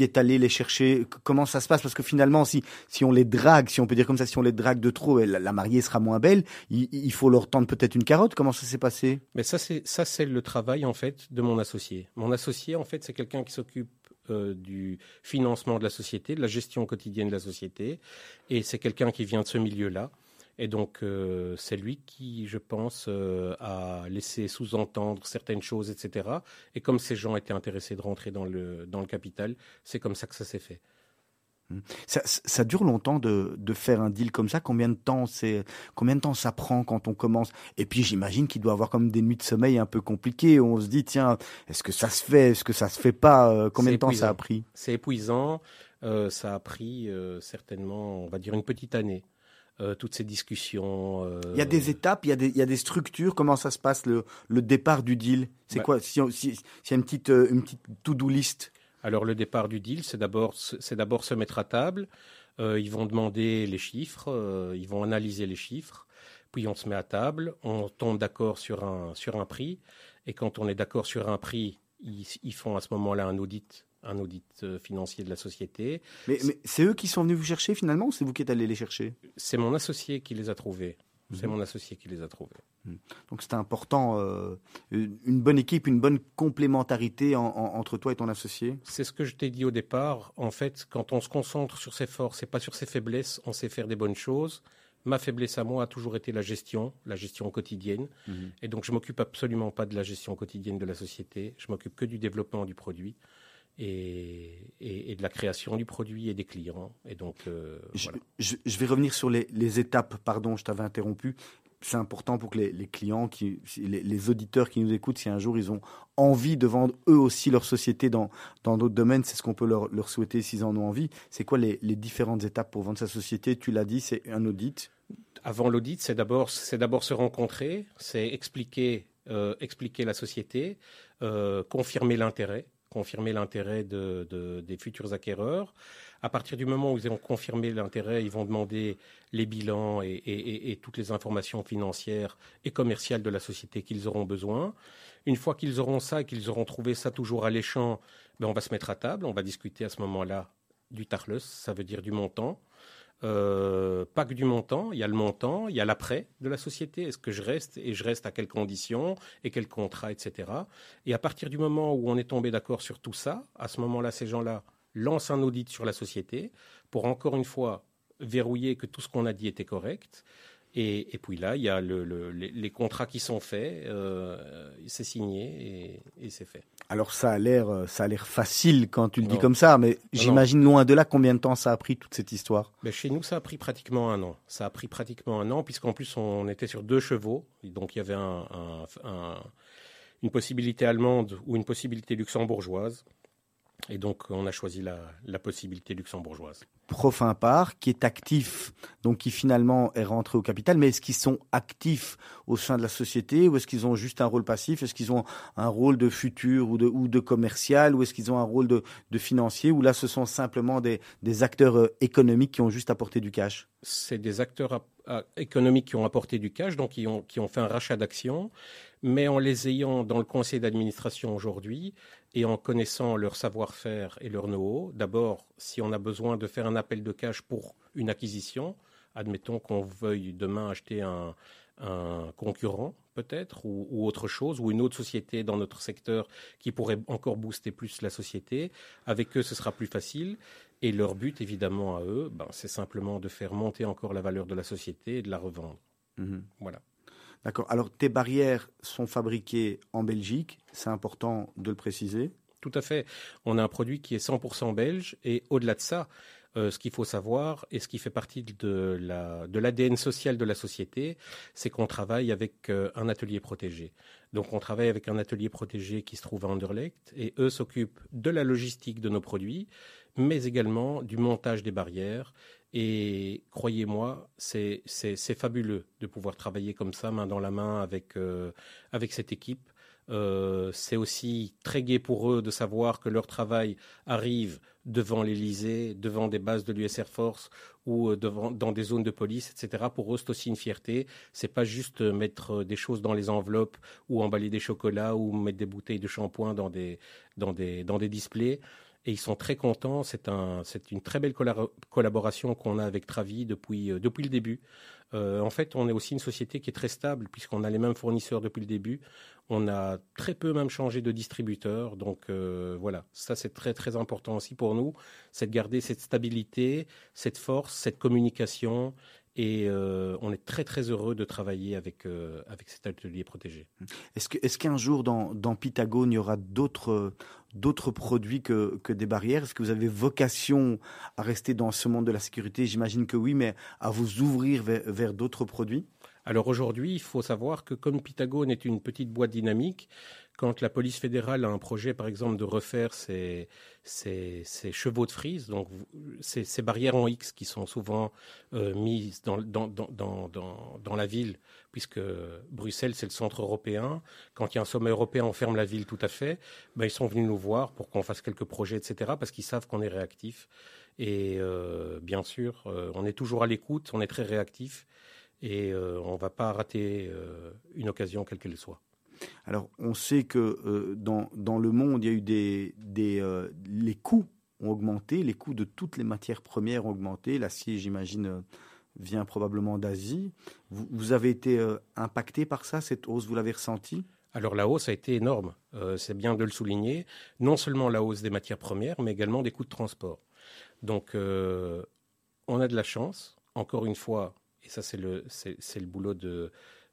est allé les chercher? Comment ça se passe? Parce que finalement si, on les drague, si on peut dire comme ça, si on les drague de trop, la, la mariée sera moins belle, il, faut leur tendre peut-être une carotte. Comment ça s'est passé? Mais ça c'est ça c'est le travail en fait de mon associé. Mon associé en fait c'est quelqu'un qui s'occupe euh, du financement de la société, de la gestion quotidienne de la société. Et c'est quelqu'un qui vient de ce milieu-là. Et donc, euh, c'est lui qui, je pense, euh, a laissé sous-entendre certaines choses, etc. Et comme ces gens étaient intéressés de rentrer dans le, dans le capital, c'est comme ça que ça s'est fait. Ça, ça, dure longtemps de, de, faire un deal comme ça? Combien de temps c'est Combien de temps ça prend quand on commence? Et puis j'imagine qu'il doit avoir comme des nuits de sommeil un peu compliquées. Où on se dit tiens, est-ce que ça se fait? Est-ce que ça se fait pas? Euh, Combien de temps ça a pris? C'est épuisant. Euh, ça a pris certainement, on va dire, une petite année. Euh, toutes ces discussions. Euh... Il y a des étapes, il y a des, il y a des structures. Comment ça se passe le, le départ du deal? C'est bah, quoi? Si il si, si y a une petite, euh, une petite to-do list alors le départ du deal, c'est d'abord c'est d'abord se mettre à table. Euh, ils vont demander les chiffres, ils vont analyser les chiffres, puis on se met à table, on tombe d'accord sur un sur un prix, et quand on est d'accord sur un prix, ils, ils font à ce moment-là un audit un audit euh, financier de la société. Mais, mais c'est eux qui sont venus vous chercher finalement ou c'est vous qui êtes allé les chercher? C'est mon associé qui les a trouvés. C'est mon associé qui les a trouvés. Mmh. Donc c'est important, euh, une bonne équipe, une bonne complémentarité en, en, entre toi et ton associé? C'est ce que je t'ai dit au départ. En fait, quand on se concentre sur ses forces et pas sur ses faiblesses, on sait faire des bonnes choses. Ma faiblesse à moi a toujours été la gestion, la gestion quotidienne. Mmh. Et donc je m'occupe absolument pas de la gestion quotidienne de la société. Je m'occupe que du développement du produit. Et, et, et, de la création du produit et des clients. Et donc, euh, je, voilà. je, je, vais revenir sur les, les étapes. Pardon, je t'avais interrompu. C'est important pour que les, les clients, qui, les, les, auditeurs qui nous écoutent, si un jour ils ont envie de vendre eux aussi leur société dans dans d'autres domaines, c'est ce qu'on peut leur, leur souhaiter s'ils en ont envie. C'est quoi les, différentes étapes pour vendre sa société? Tu l'as dit, c'est un audit. Avant l'audit, c'est d'abord c'est d'abord se rencontrer, c'est expliquer euh, expliquer la société, euh, confirmer l'intérêt confirmer l'intérêt de, de, des futurs acquéreurs. À partir du moment où ils ont confirmé l'intérêt, ils vont demander les bilans et, toutes les informations financières et commerciales de la société qu'ils auront besoin. Une fois qu'ils auront ça et qu'ils auront trouvé ça toujours alléchant, ben on va se mettre à table, on va discuter à ce moment-là du tarlus, ça veut dire du montant. Euh, pas que du montant, il y a le montant, il y a l'après de la société. Est-ce que je reste et je reste à quelles conditions et quels contrats, etc. Et à partir du moment où on est tombé d'accord sur tout ça, à ce moment-là, ces gens-là lancent un audit sur la société pour encore une fois verrouiller que tout ce qu'on a dit était correct. Et, et, puis là, il y a le, le, les, les, contrats qui sont faits, euh, c'est signé et, et c'est fait. Alors ça a l'air, ça a l'air facile quand tu le non. dis comme ça, mais j'imagine loin de là combien de temps ça a pris toute cette histoire. Mais chez nous, ça a pris pratiquement un an. Ça a pris pratiquement un an, puisqu'en plus on était sur deux chevaux, donc il y avait un, un, un, une possibilité allemande ou une possibilité luxembourgeoise. Et donc, on a choisi la, la, possibilité luxembourgeoise. Profin part, qui est actif, donc qui finalement est rentré au capital, mais est-ce qu'ils sont actifs au sein de la société ou est-ce qu'ils ont juste un rôle passif? Est-ce qu'ils ont un rôle de futur ou de, ou de commercial ou est-ce qu'ils ont un rôle de, de financier ou là ce sont simplement des, des acteurs euh, économiques qui ont juste apporté du cash? C'est des acteurs à, à, économiques qui ont apporté du cash, donc qui ont, qui ont fait un rachat d'actions mais en les ayant dans le conseil d'administration aujourd'hui et en connaissant leur savoir-faire et leur know-how, d'abord, si on a besoin de faire un appel de cash pour une acquisition, admettons qu'on veuille demain acheter un, un concurrent peut-être ou, ou, autre chose ou une autre société dans notre secteur qui pourrait encore booster plus la société avec eux ce sera plus facile. Et leur but évidemment à eux ben, c'est simplement de faire monter encore la valeur de la société et de la revendre. Mmh. voilà D'accord. Alors, tes barrières sont fabriquées en Belgique, c'est important de le préciser. Tout à fait. On a un produit qui est 100% belge et au-delà de ça, euh, ce qu'il faut savoir et ce qui fait partie de la de l'ADN social de la société, c'est qu'on travaille avec euh, un atelier protégé. Donc on travaille avec un atelier protégé qui se trouve à Anderlecht et eux s'occupent de la logistique de nos produits, mais également du montage des barrières et croyez-moi, c'est fabuleux de pouvoir travailler comme ça, main dans la main, avec, euh, avec cette équipe. Euh, c'est aussi très gai pour eux de savoir que leur travail arrive devant l'Elysée, devant des bases de l'US Air Force ou euh, devant, dans des zones de police, etc. Pour eux, c'est aussi une fierté. C'est pas juste mettre des choses dans les enveloppes ou emballer des chocolats ou mettre des bouteilles de shampoing dans des, dans des, dans des displays et ils sont très contents. C'est un, c'est une très belle collaboration qu'on a avec Travi depuis, euh, le début. Euh, en fait, on est aussi une société qui est très stable puisqu'on a les mêmes fournisseurs depuis le début. On a très peu même changé de distributeur. Donc euh, voilà, ça c'est très très important aussi pour nous, c'est de garder cette stabilité, cette force, cette communication et euh, on est très très heureux de travailler avec, euh, avec cet atelier protégé. Est-ce qu'un est qu'un jour dans, dans Pythagone, il y aura d'autres d'autres produits que, que des barrières? Est-ce que vous avez vocation à rester dans ce monde de la sécurité? J'imagine que oui, mais à vous ouvrir vers, vers d'autres produits. Alors aujourd'hui, il faut savoir que comme Pythagone est une petite boîte dynamique, quand la police fédérale a un projet, par exemple, de refaire ses, chevaux de frise, donc ces, barrières en X qui sont souvent euh, mises dans, la ville, puisque Bruxelles, c'est le centre européen. Quand il y a un sommet européen, on ferme la ville tout à fait. Ben, ils sont venus nous voir pour qu'on fasse quelques projets, etc., parce qu'ils savent qu'on est réactif. Et euh, bien sûr, euh, on est toujours à l'écoute, on est très réactif et on ne va pas rater une occasion quelle qu'elle soit. Alors, on sait que euh, dans, dans, le monde, il y a eu des, des les coûts ont augmenté, les coûts de toutes les matières premières ont augmenté. L'acier, j'imagine, vient probablement d'Asie. Vous, avez été impacté par ça, cette hausse, vous l'avez ressenti alors la hausse a été énorme, c'est bien de le souligner. Non seulement la hausse des matières premières, mais également des coûts de transport. Donc on a de la chance. Encore une fois, et ça c'est le, le boulot de,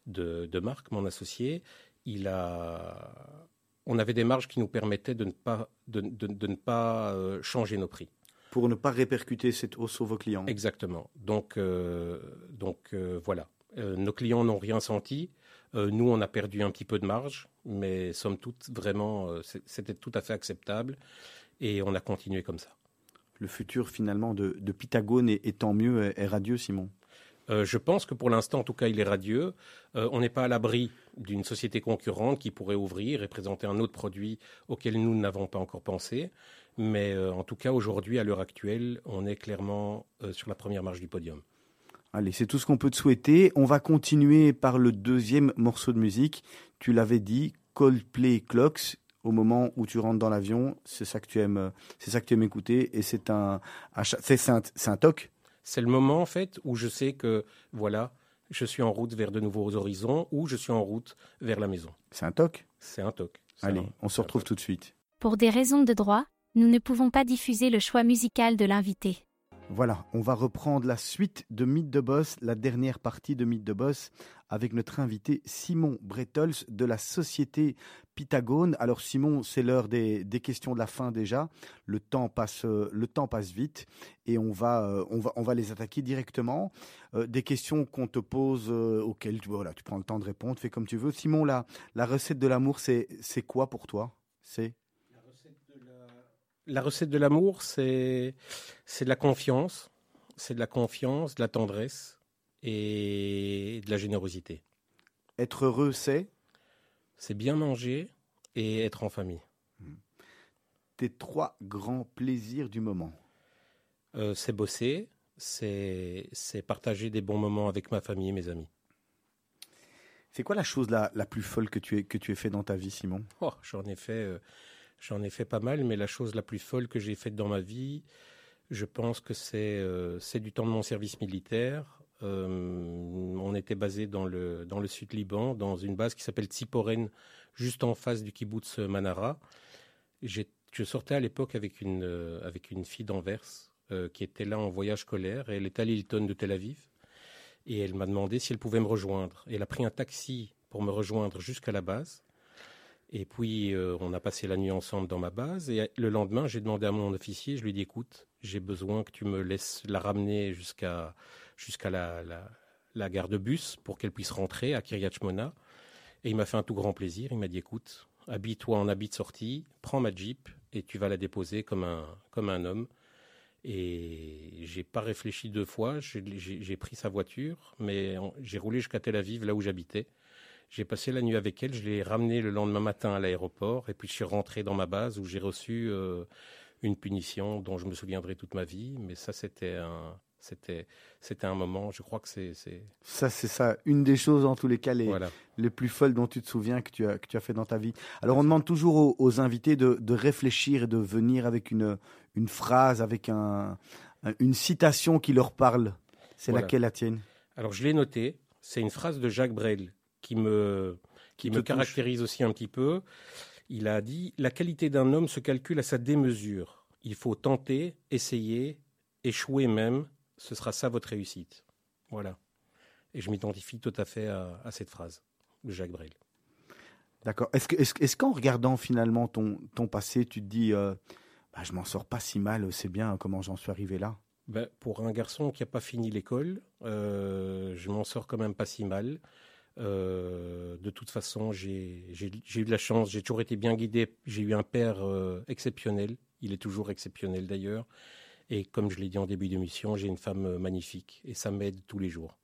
de, Marc, mon associé, il a, on avait des marges qui nous permettaient de ne pas, de, ne pas euh, changer nos prix. Pour ne pas répercuter cette hausse sur vos clients. Exactement. Donc, euh, donc euh, voilà. nos clients n'ont rien senti. nous, on a perdu un petit peu de marge, mais somme toute, vraiment, c'était tout à fait acceptable. Et on a continué comme ça. Le futur, finalement, de, de Pythagone est, tant mieux, est radieux, Simon? Euh, je pense que pour l'instant, en tout cas, il est radieux. Euh, on n'est pas à l'abri d'une société concurrente qui pourrait ouvrir et présenter un autre produit auquel nous n'avons pas encore pensé. Mais euh, en tout cas, aujourd'hui, à l'heure actuelle, on est clairement sur la première marche du podium. Allez, c'est tout ce qu'on peut te souhaiter. On va continuer par le deuxième morceau de musique. Tu l'avais dit, Coldplay Clocks. Au moment où tu rentres dans l'avion, c'est ça que tu aimes, c'est ça que tu aimes écouter, et c'est un, c'est un, un toc. C'est le moment en fait où je sais que voilà, je suis en route vers de nouveaux horizons ou je suis en route vers la maison. C'est un toc? C'est un toc. Allez, on se retrouve tout de suite. Pour des raisons de droit, nous ne pouvons pas diffuser le choix musical de l'invité. Voilà, on va reprendre la suite de Mythe de Boss, la dernière partie de Mythe de Boss, avec notre invité Simon Bretols de la société Pythagone. Alors Simon, c'est l'heure des, questions de la fin déjà. Le temps passe, passe vite et on va, euh, on va, les attaquer directement. Euh, des questions qu'on te pose, euh, auxquelles tu, voilà, tu prends le temps de répondre, fais comme tu veux. Simon, la, la recette de l'amour, c'est quoi pour toi? C'est la recette de l'amour, c'est c'est de la confiance, c'est de la confiance, de la tendresse et de la générosité. Être heureux, c'est? C'est bien manger et être en famille. Hmm. Tes trois grands plaisirs du moment euh, C'est bosser, c'est partager des bons moments avec ma famille et mes amis. C'est quoi la chose la, la plus folle que tu aies que tu aies fait dans ta vie, Simon? Oh, J'en ai fait. Euh, J'en ai fait pas mal, mais la chose la plus folle que j'ai faite dans ma vie, je pense que c'est euh, du temps de mon service militaire. Euh, on était basé dans le, dans le sud Liban, dans une base qui s'appelle Tsiporen, juste en face du kibbutz Manara. Je sortais à l'époque avec une, euh, avec une fille d'Anvers qui était là en voyage scolaire et elle est à l'Hilton de Tel Aviv. Et elle m'a demandé si elle pouvait me rejoindre. elle a pris un taxi pour me rejoindre jusqu'à la base. Et puis, euh, on a passé la nuit ensemble dans ma base. Et le lendemain, j'ai demandé à mon officier, je lui ai dit, écoute, j'ai besoin que tu me laisses la ramener jusqu'à la, la, gare de bus pour qu'elle puisse rentrer à Kiryat Shmona. Et il m'a fait un tout grand plaisir. Il m'a dit, écoute, habille-toi en habit de sortie, prends ma Jeep et tu vas la déposer comme un, comme un homme. Et j'ai pas réfléchi deux fois. J'ai pris sa voiture, mais j'ai roulé jusqu'à Tel Aviv, là où j'habitais. J'ai passé la nuit avec elle, je l'ai ramenée le lendemain matin à l'aéroport et puis je suis rentré dans ma base où j'ai reçu euh, une punition dont je me souviendrai toute ma vie. Mais ça, c'était un, c'était, c'était un moment. Je crois que c'est. Ça, c'est ça. Une des choses, en tous les cas, les, voilà. les plus folles dont tu te souviens que tu as, que tu as fait dans ta vie. Alors, on demande toujours aux, aux invités de, de, réfléchir et de venir avec une, une phrase, avec un, une citation qui leur parle. C'est Voilà. laquelle la tienne? Alors, je l'ai noté. C'est une phrase de Jacques Brel qui me, qui me touche. caractérise aussi un petit peu. Il a dit La qualité d'un homme se calcule à sa démesure. Il faut tenter, essayer, échouer même. Ce sera ça votre réussite. Voilà. Et je m'identifie tout à fait à, à cette phrase de Jacques Brel. D'accord. Est-ce qu'en regardant finalement ton, ton passé, tu te dis, euh, bah, je m'en sors pas si mal, c'est bien comment j'en suis arrivé là? Ben, pour un garçon qui n'a pas fini l'école, euh, je m'en sors quand même pas si mal. Euh, de toute façon, j'ai eu de la chance, j'ai toujours été bien guidé. J'ai eu un père euh, exceptionnel, il est toujours exceptionnel d'ailleurs. Et comme je l'ai dit en début d'émission, j'ai une femme euh, magnifique et ça m'aide tous les jours.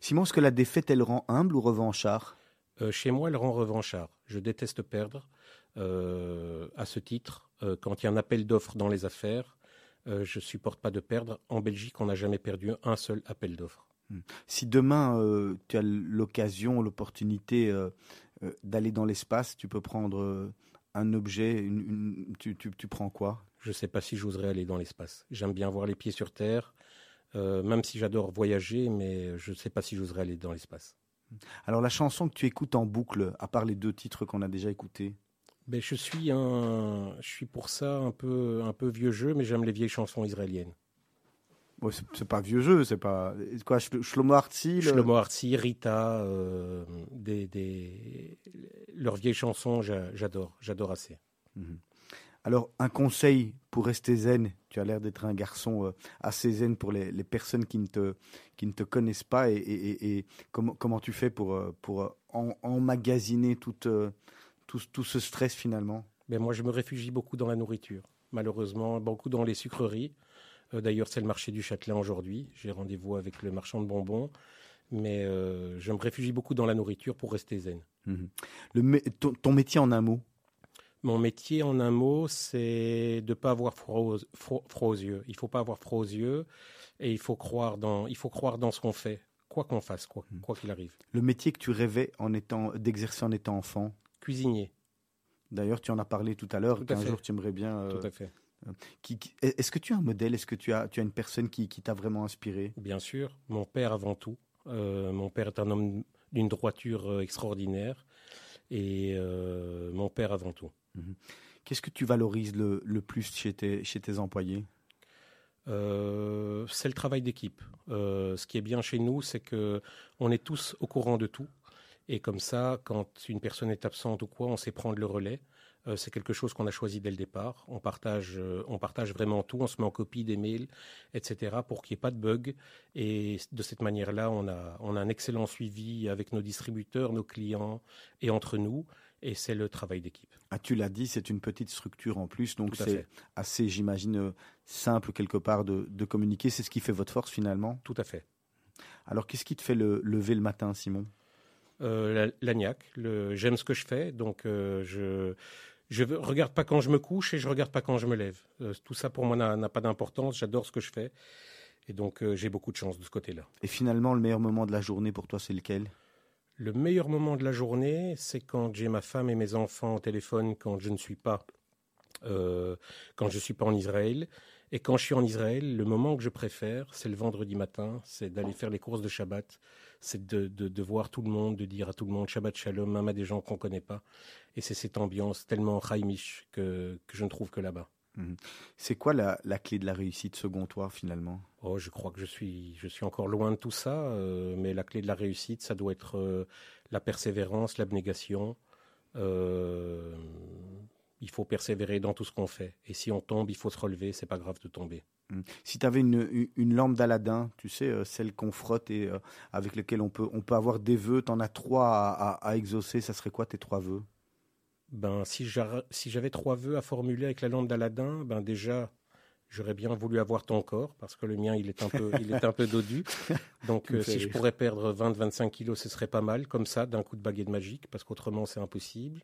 Simon, est-ce que la défaite, elle rend humble ou revanchard? Euh, chez moi, elle rend revanchard. Je déteste perdre. À ce titre, quand il y a un appel d'offres dans les affaires, je supporte pas de perdre. En Belgique, on n'a jamais perdu un seul appel d'offres. Si demain, euh, tu as l'occasion, l'opportunité euh, euh, d'aller dans l'espace, tu peux prendre un objet, une, une- tu, tu- tu prends quoi? Je ne sais pas si j'oserais aller dans l'espace. J'aime bien voir les pieds sur Terre, même si j'adore voyager, mais je ne sais pas si j'oserais aller dans l'espace. Alors la chanson que tu écoutes en boucle, à part les deux titres qu'on a déjà écoutés, Ben, je suis un, je suis pour ça un peu, un peu vieux jeu, mais j'aime les vieilles chansons israéliennes. Bon, c'est pas vieux jeu, c'est pas quoi Shlo- Shlomo Artzi, le- Shlomo Rita, euh, des, des, leurs vieilles chansons, j'a- j'adore, j'adore assez. Alors, un conseil pour rester zen. Tu as l'air d'être un garçon euh, assez zen pour les, les personnes qui ne te, qui ne te connaissent pas. Et, et- et- et comment, comment tu fais pour, euh, pour en- emmagasiner toute, euh, tout, tout ce stress finalement? Ben, moi, je me réfugie beaucoup dans la nourriture. Malheureusement, beaucoup dans les sucreries. Euh, D'ailleurs, c'est le marché du Châtelain aujourd'hui. J'ai rendez-vous avec le marchand de bonbons. Mais euh, je me réfugie beaucoup dans la nourriture pour rester zen. Mhm. Le ton, ton métier en un mot? Mon métier, en un mot, c'est de ne pas avoir froid aux, fro- froid aux yeux. Il ne faut pas avoir froid aux yeux et il faut croire dans, il faut croire dans ce qu'on fait, quoi qu'on fasse, quoi quoi qu'il arrive. Le métier que tu rêvais en étant d'exercer en étant enfant? Cuisinier, D'ailleurs, tu en as parlé tout à l'heure, qu'un jour tu aimerais bien. euh, tout à fait. Qui- qui- Est-ce que tu as un modèle? Est-ce que tu as, tu as une personne qui, qui t'a vraiment inspiré? Bien sûr, mon père avant tout. Euh, mon père est un homme d'une droiture euh, extraordinaire et euh, mon père avant tout. Qu'est-ce que tu valorises le, le plus chez tes, chez tes employés? Euh, c'est le travail d'équipe. Ce qui est bien chez nous, c'est que on est tous au courant de tout. Et comme ça, quand une personne est absente ou quoi, on sait prendre le relais. Euh, c'est quelque chose qu'on a choisi dès le départ. On partage, euh, on partage vraiment tout. On se met en copie des mails, etc., pour qu'il n'y ait pas de bug. Et de cette manière-là, on a, on a un excellent suivi avec nos distributeurs, nos clients et entre nous. Et c'est le travail d'équipe. Ah, tu l'as dit, c'est une petite structure en plus, donc c'est assez, j'imagine, simple quelque part de, de communiquer. C'est ce qui fait votre force finalement. Tout à fait. Alors, qu'est-ce qui te fait le, lever le matin, Simon? Euh, la- L'agnac, j'aime ce que je fais, donc euh, je je veux- regarde pas quand je me couche et je regarde pas quand je me lève. Euh, tout ça pour moi n'a n'a pas d'importance. J'adore ce que je fais et donc euh, j'ai beaucoup de chance de ce côté-là. Et finalement, le meilleur moment de la journée pour toi, c'est lequel? Le meilleur moment de la journée, c'est quand j'ai ma femme et mes enfants au téléphone quand je ne suis pas euh, quand je suis pas en Israël. Et quand je suis en Israël, le moment que je préfère, c'est le vendredi matin, c'est d'aller faire les courses de Shabbat, c'est de, de, de voir tout le monde, de dire à tout le monde Shabbat Shalom, même à des gens qu'on connaît pas. Et c'est cette ambiance tellement chaimish que, que je ne trouve que là-bas. C'est quoi la, la clé de la réussite selon toi, finalement? Oh, je crois que je suis, je suis encore loin de tout ça, euh, mais la clé de la réussite, ça doit être euh, la persévérance, l'abnégation. Euh, il faut persévérer dans tout ce qu'on fait. Et si on tombe, il faut se relever. C'est pas grave de tomber. Si tu avais une, lampe d'Aladin, tu sais, euh, celle qu'on frotte et euh, avec laquelle on peut, on peut avoir des vœux, tu en as trois à, à- à exaucer, ça serait quoi tes trois vœux? Ben, si j'avais trois vœux à formuler avec la lampe d'Aladin, ben déjà, j'aurais bien voulu avoir ton corps parce que le mien, il est un peu, il est un peu dodu. Donc, euh, si je pourrais perdre 20-25 kilos, ce serait pas mal, comme ça, d'un coup de baguette magique, parce qu'autrement, c'est impossible.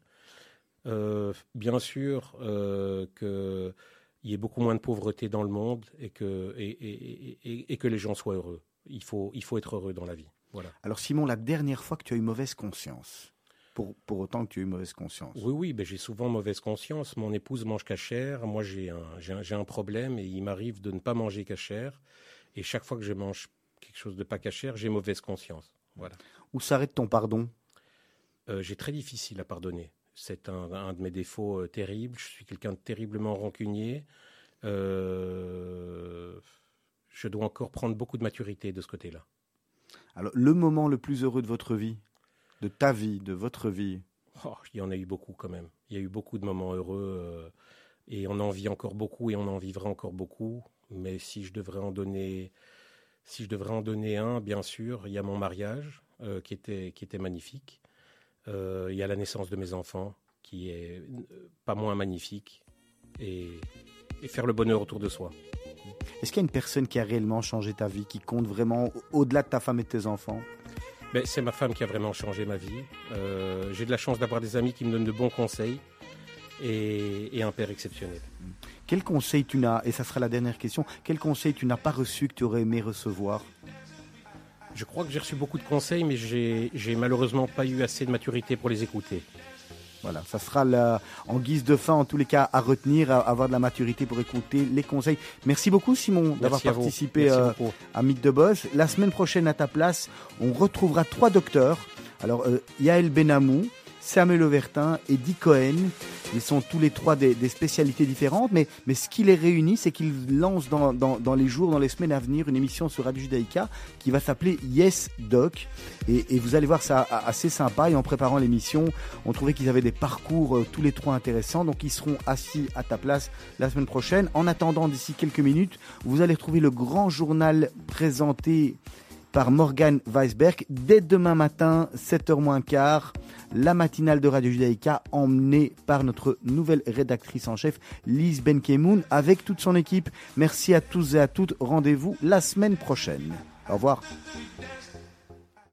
Euh, bien sûr euh, que il y ait beaucoup moins de pauvreté dans le monde et que, et, que les gens soient heureux. Il faut, il faut être heureux dans la vie. Voilà. Alors Simon, la dernière fois que tu as eu mauvaise conscience, pour, pour autant que tu aies eu mauvaise conscience. Oui, oui, ben j'ai souvent mauvaise conscience. Mon épouse mange cachère, moi j'ai un, problème et il m'arrive de ne pas manger cachère. Et chaque fois que je mange quelque chose de pas cachère, j'ai mauvaise conscience. Voilà. Où s'arrête ton pardon? Euh, J'ai très difficile à pardonner. C'est un, de mes défauts euh, terribles. Je suis quelqu'un de terriblement rancunier. Euh, je dois encore prendre beaucoup de maturité de ce côté-là. Alors, le moment le plus heureux de votre vie, de ta vie, de votre vie oh, Il y en a eu beaucoup quand même. Il y a eu beaucoup de moments heureux et on en vit encore beaucoup et on en vivra encore beaucoup. Mais si je devrais en donner, si je devrais en donner un, bien sûr, il y a mon mariage qui était qui était magnifique. Euh, il y a la naissance de mes enfants, qui est euh, pas moins magnifique, et, faire le bonheur autour de soi. Est-ce qu'il y a une personne qui a réellement changé ta vie, qui compte vraiment au-delà de ta femme et de tes enfants? Ben, C'est ma femme qui a vraiment changé ma vie. Euh, j'ai de la chance d'avoir des amis qui me donnent de bons conseils et, et un père exceptionnel. Quel conseil tu n'as, et ça sera la dernière question, quel conseil tu n'as pas reçu que tu aurais aimé recevoir? Je crois que j'ai reçu beaucoup de conseils, mais j'ai malheureusement pas eu assez de maturité pour les écouter. Voilà, ça sera la, en guise de fin, en tous les cas, à retenir, à avoir de la maturité pour écouter les conseils. Merci beaucoup, Simon, d'avoir participé euh, à Mythe de Boss. La semaine prochaine, à ta place, on retrouvera trois docteurs. Alors, euh, Yael Benamou, Samuel Overtin et Dick Cohen. Ils sont tous les trois des, spécialités différentes, mais, mais ce qui les réunit, c'est qu'ils lancent dans, dans, les jours, dans les semaines à venir, une émission sur Radio Judaïka qui va s'appeler Yes Doc. Et, vous allez voir ça assez sympa. Et en préparant l'émission, on trouvait qu'ils avaient des parcours euh, tous les trois intéressants. Donc ils seront assis à ta place la semaine prochaine. En attendant, d'ici quelques minutes, vous allez retrouver le grand journal présenté par Morgan Weisberg dès demain matin, 7h moins quart, la matinale de Radio Judaïka emmenée par notre nouvelle rédactrice en chef, Lise Benkemoun, avec toute son équipe. Merci à tous et à toutes. Rendez-vous la semaine prochaine. Au revoir.